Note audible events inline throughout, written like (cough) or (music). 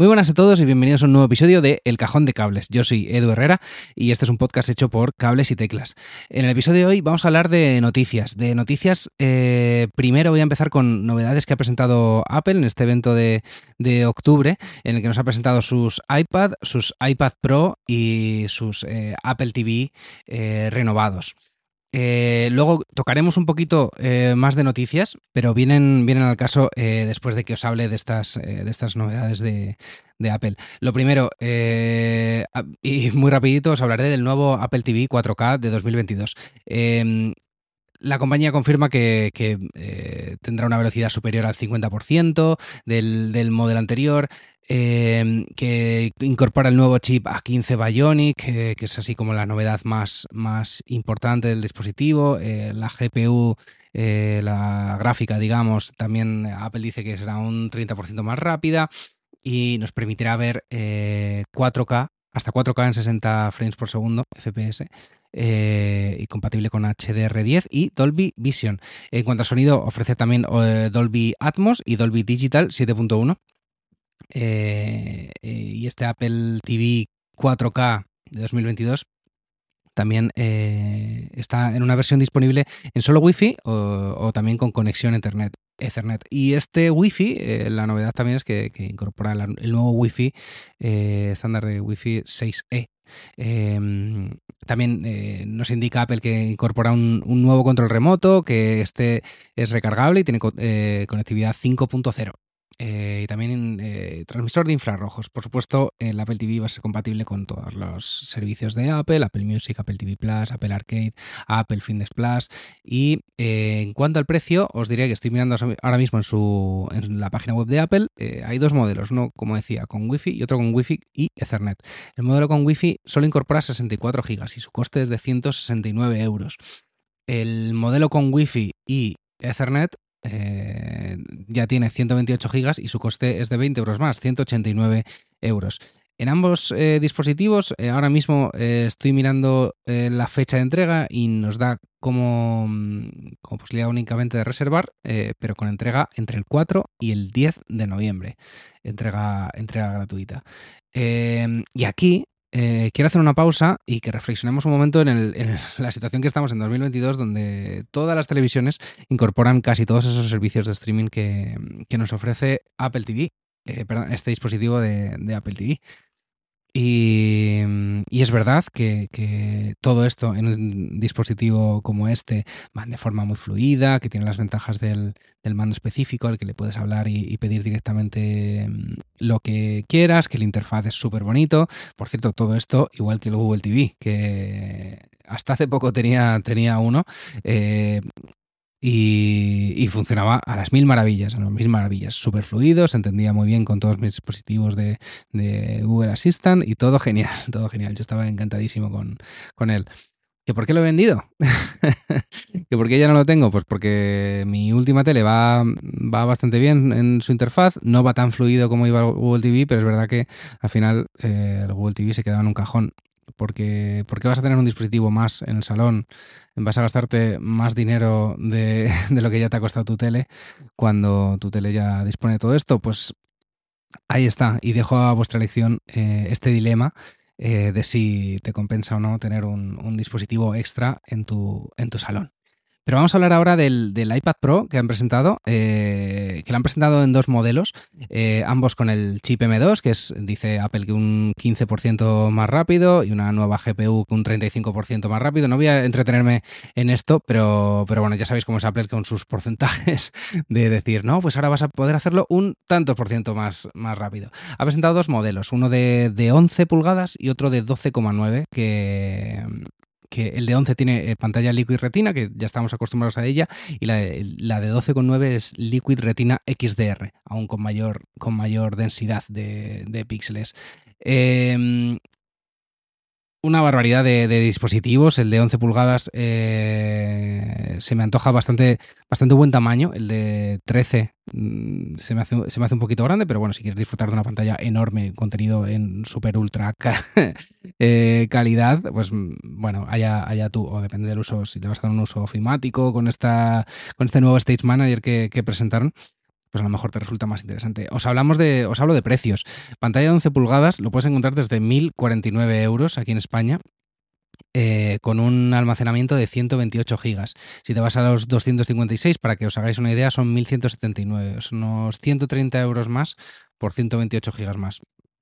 Muy buenas a todos y bienvenidos a un nuevo episodio de El Cajón de Cables. Yo soy Edu Herrera y este es un podcast hecho por Cables y Teclas. En el episodio de hoy vamos a hablar de noticias. De noticias, eh, primero voy a empezar con novedades que ha presentado Apple en este evento de, de octubre, en el que nos ha presentado sus iPad, sus iPad Pro y sus eh, Apple TV eh, renovados. Eh, luego tocaremos un poquito eh, más de noticias, pero vienen, vienen al caso eh, después de que os hable de estas, de estas novedades de, de Apple. Lo primero, y muy rapidito, os hablaré del nuevo Apple TV 4K de 2022. Eh, la compañía confirma que, tendrá una velocidad superior al 50% del, del modelo anterior, eh, que incorpora el nuevo chip A15 Bionic, que es así como la novedad más, más importante del dispositivo. Eh, la GPU, eh, la gráfica, digamos, también Apple dice que será un 30% más rápida y nos permitirá ver eh, 4K, hasta 4K en 60 frames por segundo, FPS, eh, y compatible con HDR10 y Dolby Vision. En cuanto a sonido, ofrece también Dolby Atmos y Dolby Digital 7.1. Eh, eh, y este Apple TV 4K de 2022 también eh, está en una versión disponible en solo Wi-Fi o, también con conexión. Ethernet. Y este Wi-Fi, la novedad también es que, incorpora el nuevo Wi-Fi estándar de Wi-Fi 6E. Eh, también nos indica Apple que incorpora un, nuevo control remoto, que este es recargable y tiene co- conectividad 5.0. Eh, y también eh, transmisor de infrarrojos. Por supuesto, el Apple TV va a ser compatible con todos los servicios de Apple, Apple Music, Apple TV Plus, Apple Arcade, Apple Fitness Plus. Y eh, en cuanto al precio, os diré que estoy mirando ahora mismo en, su, en la página web de Apple. eh, hay dos modelos, uno, como decía, con Wi-Fi y otro con Wi-Fi y Ethernet. El modelo con Wi-Fi solo incorpora 64 GB y su coste es de 169 euros. El modelo con Wi-Fi y Ethernet eh, ya tiene 128 gigas y su coste es de 20 euros más, 189 euros. En ambos eh, dispositivos, eh, ahora mismo estoy mirando la fecha de entrega y nos da como, mm, posibilidad únicamente de reservar, pero con entrega entre el 4 y el 10 de noviembre. Entrega, entrega gratuita. Y aquí eh, quiero hacer una pausa y que reflexionemos un momento en, la situación que estamos en 2022, donde todas las televisiones incorporan casi todos esos servicios de streaming que, nos ofrece Apple TV, eh, perdón, este dispositivo de Apple TV. Y, y es verdad que, todo esto en un dispositivo como este va de forma muy fluida, que tiene las ventajas del, mando específico al que le puedes hablar y, pedir directamente mm, lo que quieras, que el interfaz es súper bonito. Por cierto, todo esto igual que el Google TV, que hasta hace poco tenía, tenía uno. eh, y, funcionaba a las mil maravillas, a las mil maravillas. Súper fluido, se entendía muy bien con todos mis dispositivos de, Google Assistant y todo genial, (laughs) todo genial. Yo estaba encantadísimo con, con él. ¿Que por qué lo he vendido? (laughs) ¿Que por qué ya no lo tengo? Pues porque mi última tele va, va bastante bien en su interfaz, no va tan fluido como iba Google TV, pero es verdad que al final eh, el Google TV se quedaba en un cajón. Porque, qué vas a tener un dispositivo más en el salón, vas a gastarte más dinero (laughs) de, lo que ya te ha costado tu tele cuando tu tele ya dispone de todo esto, pues ahí está. Y dejo a vuestra elección eh, este dilema eh, de si te compensa o no tener un, un dispositivo extra en tu, en tu salón. Pero vamos a hablar ahora del, iPad Pro que han presentado, eh, que lo han presentado en dos modelos, eh, ambos con el chip M2, que es, dice Apple, que un 15% más rápido y una nueva GPU que un 35% más rápido. No voy a entretenerme en esto, pero, bueno, ya sabéis cómo es Apple con sus porcentajes de decir, no, pues ahora vas a poder hacerlo un tanto por ciento más, más rápido. Ha presentado dos modelos, uno de, de 11 pulgadas y otro de 12,9, que, que el de 11 tiene eh, pantalla Liquid Retina, que ya estamos acostumbrados a ella, y la de, la de 12,9 es Liquid Retina XDR, aún con mayor, con mayor densidad de, de píxeles. Eh, una barbaridad de, dispositivos. El de 11 pulgadas eh, se me antoja bastante, bastante buen tamaño. El de 13 mm, se me, hace, se me hace un poquito grande, pero bueno, si quieres disfrutar de una pantalla enorme, contenido en super ultra (laughs) eh, calidad, pues mm, bueno, allá, allá tú, o depende del uso, si le vas a dar un uso ofimático con, esta, con este nuevo Stage Manager que, que presentaron pues a lo mejor te resulta más interesante. Os hablamos de, os hablo de precios. Pantalla de 11 pulgadas lo puedes encontrar desde 1.049 euros aquí en España. Eh, con un almacenamiento de 128 gigas. Si te vas a los 256, para que os hagáis una idea, son 1.179, son unos 130 euros más por 128 gigas más.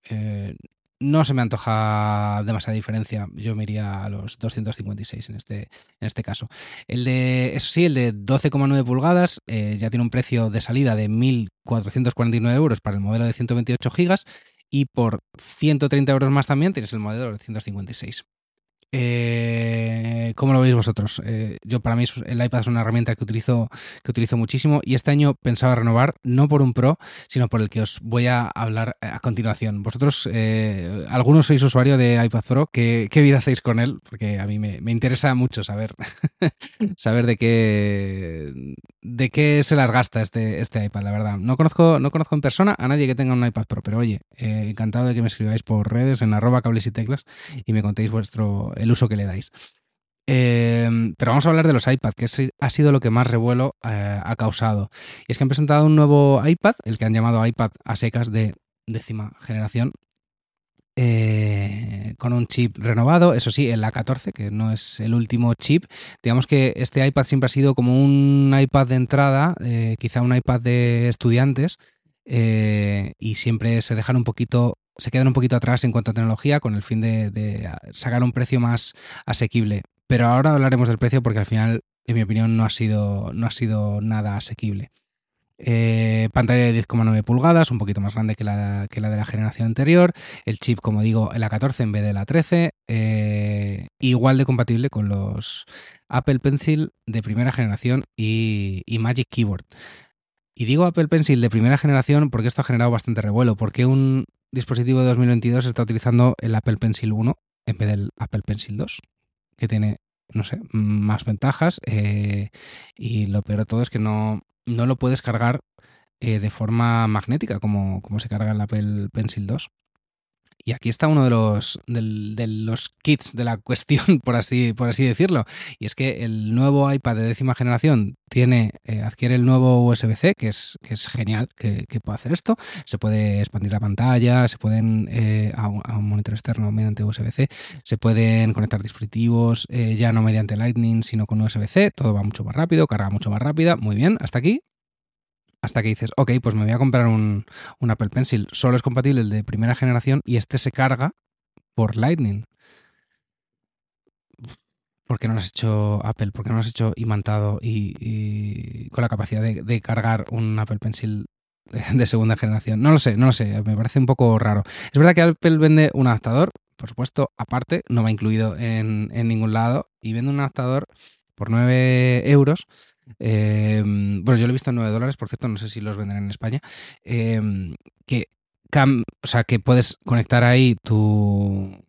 Eh, no se me antoja demasiada diferencia. Yo me iría a los 256 en este, en este caso. El de, eso sí, el de 12,9 pulgadas eh, ya tiene un precio de salida de 1.449 euros para el modelo de 128 gigas y por 130 euros más también tienes el modelo de 156. Eh, ¿Cómo lo veis vosotros? Eh, yo para mí el iPad es una herramienta que utilizo, que utilizo muchísimo y este año pensaba renovar no por un Pro, sino por el que os voy a hablar a continuación. Vosotros, eh, algunos sois usuario de iPad Pro, ¿qué, vida hacéis con él? Porque a mí me, interesa mucho saber, (laughs) saber de qué, de qué se las gasta este, este iPad, la verdad. No conozco, no conozco en persona a nadie que tenga un iPad Pro, pero oye, encantado de que me escribáis por redes en arroba cables y teclas y me contéis vuestro el uso que le dais. Em, pero vamos a hablar de los iPad, que ha sido lo que más revuelo eh, ha causado. Y es que han presentado un nuevo iPad, el que han llamado iPad a secas de décima generación, eh, con un chip renovado, eso sí, el A14, que no es el último chip. Digamos que este iPad siempre ha sido como un iPad de entrada, eh, quizá un iPad de estudiantes, y siempre se dejan un poquito se quedan un poquito atrás en cuanto a tecnología con el fin de, sacar un precio más asequible. Pero ahora hablaremos del precio porque al final, en mi opinión, no ha sido, no ha sido nada asequible. Eh, pantalla de 10,9 pulgadas, un poquito más grande que la, que la, de la generación anterior. El chip, como digo, el A14 en vez de la 13. Eh, igual de compatible con los Apple Pencil de primera generación y, y Magic Keyboard. Y digo Apple Pencil de primera generación porque esto ha generado bastante revuelo. Porque un dispositivo de 2022 está utilizando el Apple Pencil 1 en vez del Apple Pencil 2, que tiene, no sé, más ventajas. Eh, y lo peor de todo es que no, no lo puedes cargar eh, de forma magnética como, como se carga el Apple Pencil 2. Y aquí está uno de los, de, los kits de la (laughs) cuestión, por así, por así decirlo. Y es que el nuevo iPad de décima generación tiene, eh, adquiere el nuevo USB-C, que es, que es genial que, puede hacer esto. Se puede expandir la pantalla, se pueden eh, a, un, monitor externo mediante USB-C, se pueden conectar dispositivos eh, ya no mediante Lightning, sino con USB-C. Todo va mucho más rápido, carga mucho más rápida. Muy bien, hasta aquí hasta que dices, ok, pues me voy a comprar un, Apple Pencil. Solo es compatible el de primera generación y este se carga por Lightning. ¿Por qué no lo has hecho Apple? ¿Por qué no lo has hecho imantado y, con la capacidad de, cargar un Apple Pencil de, segunda generación? No lo sé, no lo sé, me parece un poco raro. Es verdad que Apple vende un adaptador, por supuesto, aparte, no va incluido en, en ningún lado, y vende un adaptador por 9 euros Eh, bueno, yo lo he visto en 9 dólares, por cierto, no sé si los venderán en España. Eh, que, o sea, que puedes conectar ahí tu,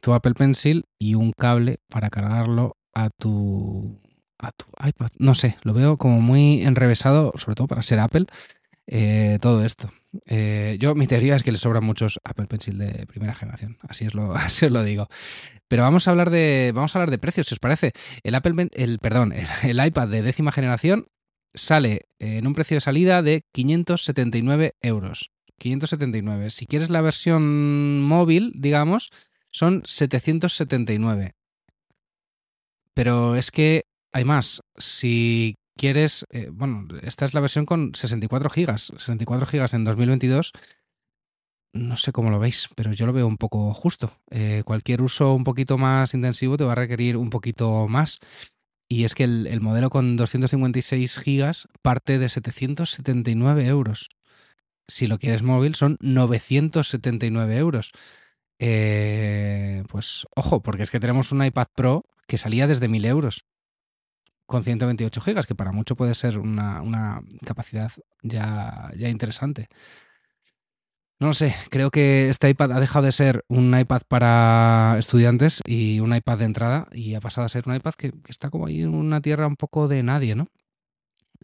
tu Apple Pencil y un cable para cargarlo a tu, a tu iPad. No sé, lo veo como muy enrevesado, sobre todo para ser Apple, eh, todo esto. Eh, yo, mi teoría es que le sobran muchos Apple Pencil de primera generación. Así es lo, (laughs) así os lo digo. Pero vamos a hablar de, vamos a hablar de precios, si os parece. El Apple, el, perdón, el, iPad de décima generación sale en un precio de salida de 579 euros. 579. Si quieres la versión móvil, digamos, son 779. Pero es que hay más. Si quieres, eh, bueno, esta es la versión con 64 gigas. 64 gigas en 2022. No sé cómo lo veis, pero yo lo veo un poco justo. Eh, cualquier uso un poquito más intensivo te va a requerir un poquito más. Y es que el, el modelo con 256 gigas parte de 779 euros. Si lo quieres móvil son 979 euros. Eh, pues ojo, porque es que tenemos un iPad Pro que salía desde 1000 euros con 128 gigas, que para mucho puede ser una, una capacidad ya, ya interesante. No sé, creo que este iPad ha dejado de ser un iPad para estudiantes y un iPad de entrada y ha pasado a ser un iPad que, que está como ahí en una tierra un poco de nadie, ¿no?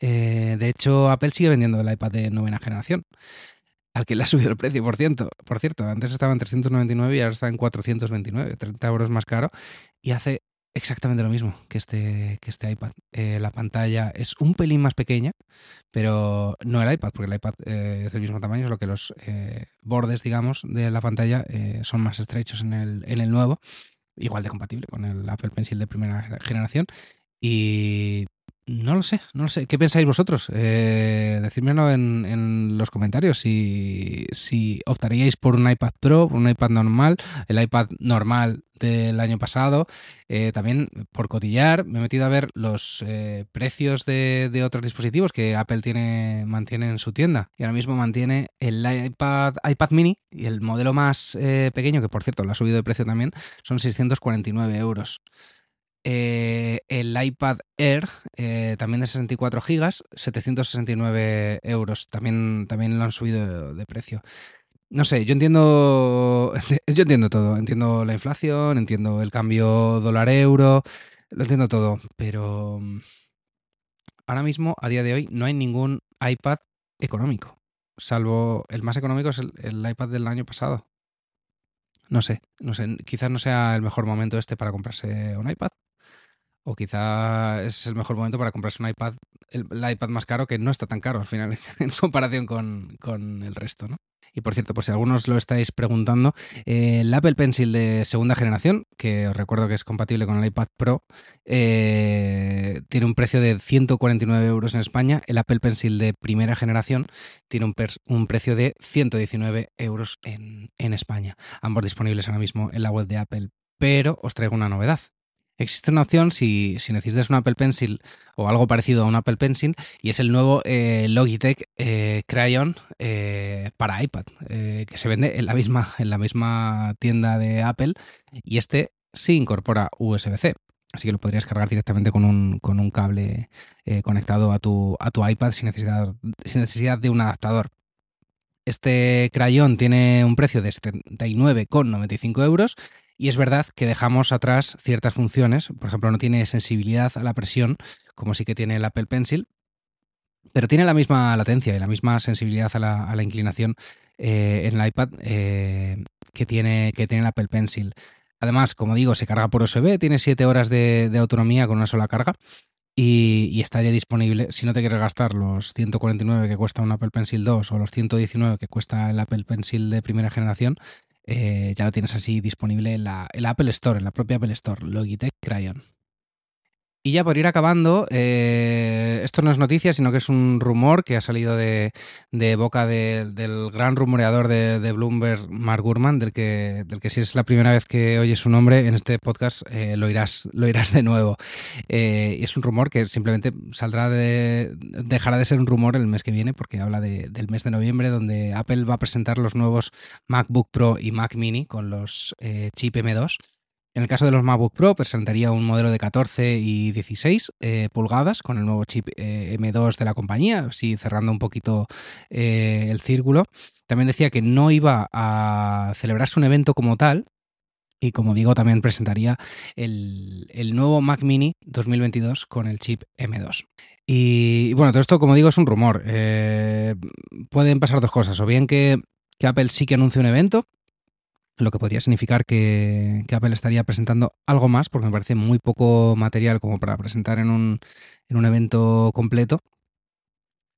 Eh, de hecho, Apple sigue vendiendo el iPad de novena generación, al que le ha subido el precio, por cierto. Por cierto, antes estaba en 399 y ahora está en 429, 30 euros más caro, y hace exactamente lo mismo que este, que este iPad. Eh, la pantalla es un pelín más pequeña, pero no el iPad, porque el iPad eh, es del mismo tamaño, solo que los eh, bordes, digamos, de la pantalla son más estrechos en el, en el nuevo, igual de compatible con el Apple Pencil de primera generación. Y no lo sé, no lo sé. ¿Qué pensáis vosotros? Eh, decídmelo en, en, los comentarios si, si optaríais por un iPad Pro, un iPad normal, el iPad normal del año pasado. Eh, también por cotillar me he metido a ver los eh, precios de, otros dispositivos que Apple tiene, mantiene en su tienda. Y ahora mismo mantiene el iPad, iPad mini y el modelo más eh, pequeño, que por cierto lo ha subido de precio también, son 649 euros. El iPad Air, también de 64 gigas, 769 euros. También, también lo han subido de, precio. No sé, yo entiendo. (laughs) Yo entiendo todo. Entiendo la inflación, entiendo el cambio dólar-euro, lo entiendo todo. Pero ahora mismo, a día de hoy, no hay ningún iPad económico. Salvo el más económico es el, el iPad del año pasado. No sé, no sé, quizás no sea el mejor momento este para comprarse un iPad. O quizá es el mejor momento para comprarse un iPad, el, el iPad más caro, que no está tan caro al final (laughs) en comparación con, con el resto, ¿no? Y por cierto, por si algunos lo estáis preguntando, eh, el Apple Pencil de segunda generación, que os recuerdo que es compatible con el iPad Pro, eh, tiene un precio de 149 euros en España. El Apple Pencil de primera generación tiene un, precio de 119 euros en España. Ambos disponibles ahora mismo en la web de Apple. Pero os traigo una novedad. Existe una opción si, si, necesitas un Apple Pencil o algo parecido a un Apple Pencil y es el nuevo eh, Logitech eh, Crayon eh, para iPad que se vende en la, misma, (laughs) en la misma tienda de Apple y este sí incorpora USB-C. Así que lo podrías cargar directamente con un, con un cable conectado a tu, a tu iPad sin necesidad, sin necesidad de un adaptador. Este crayón tiene un precio de 79,95 euros y es verdad que dejamos atrás ciertas funciones, por ejemplo, no tiene sensibilidad a la presión, como sí que tiene el Apple Pencil, pero tiene la misma latencia y la misma sensibilidad a la, inclinación eh, en el iPad eh, que, tiene, que tiene el Apple Pencil. Además, como digo, se carga por USB, tiene 7 horas de, de, autonomía con una sola carga. Y, y, está ya disponible. Si no te quieres gastar los 149 que cuesta un Apple Pencil 2 o los 119 que cuesta el Apple Pencil de primera generación, eh, ya lo tienes así disponible en la, Apple Store, en la propia Apple Store, Logitech Crayon. Y ya por ir acabando, eh, esto no es noticia, sino que es un rumor que ha salido de, boca de, del gran rumoreador de, Bloomberg, Mark Gurman, del que, del que si es la primera vez que oyes su nombre en este podcast, eh, lo, irás, lo irás de nuevo. Eh, es un rumor que simplemente saldrá de. dejará de ser un rumor el mes que viene, porque habla de, del mes de noviembre, donde Apple va a presentar los nuevos MacBook Pro y Mac Mini con los chip M2 En el caso de los MacBook Pro, presentaría un modelo de 14 y 16 eh, pulgadas con el nuevo chip eh, M2 de la compañía, así cerrando un poquito eh, el círculo. También decía que no iba a celebrarse un evento como tal, y como digo, también presentaría el, nuevo Mac Mini 2022 con el chip M2. Y bueno, todo esto, como digo, es un rumor. Pueden pasar dos cosas. O bien que, que, Apple sí que anuncie un evento, lo que podría significar que, Apple estaría presentando algo más, porque me parece muy poco material como para presentar en un, en un evento completo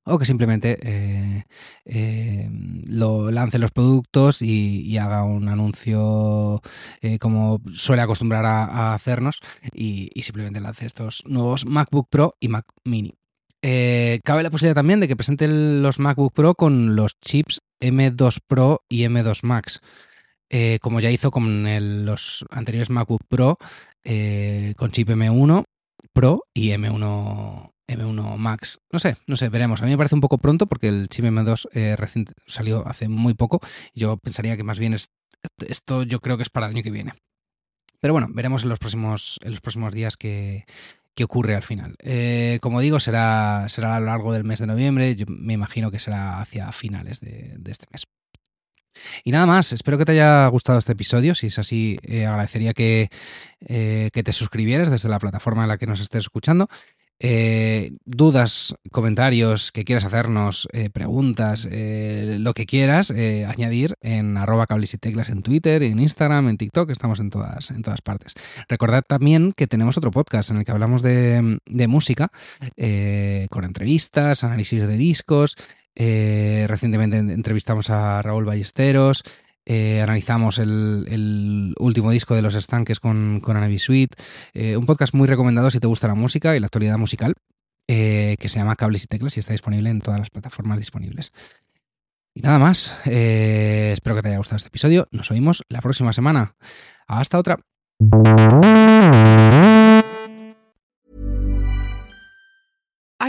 o que simplemente eh, eh, lo lance los productos y, haga un anuncio eh, como suele acostumbrar a, hacernos y, y, simplemente lance estos nuevos MacBook Pro y Mac Mini. Cabe la posibilidad también de que presenten los MacBook Pro con los chips M2 Pro y M2 Max. Eh, como ya hizo con los anteriores MacBook Pro eh, con chip M1 Pro y M1 M1 Max. No sé, no sé, veremos. A mí me parece un poco pronto porque el chip M2 eh, recién salió hace muy poco. Yo pensaría que más bien es, esto yo creo que es para el año que viene. Pero bueno, veremos en los próximos, en los próximos días que, que ocurre al final. Como digo, será, será a lo largo del mes de noviembre. Yo me imagino que será hacia finales de este mes. Y nada más, espero que te haya gustado este episodio. Si es así, eh, agradecería que, eh, que, te suscribieras desde la plataforma en la que nos estés escuchando. Eh, dudas, comentarios que quieras hacernos, preguntas, lo que quieras añadir en arroba cables y teclas en Twitter, en Instagram, en TikTok, estamos en todas, en todas partes. Recordad también que tenemos otro podcast en el que hablamos de, música, con entrevistas, análisis de discos. Eh, recientemente entrevistamos a Raúl Ballesteros. Eh, analizamos el, último disco de los estanques con, con Suite. Eh, un podcast muy recomendado si te gusta la música y la actualidad musical, que se llama Cables y Teclas y está disponible en todas las plataformas disponibles. Y nada más, espero que te haya gustado este episodio. Nos oímos la próxima semana. Hasta otra.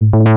you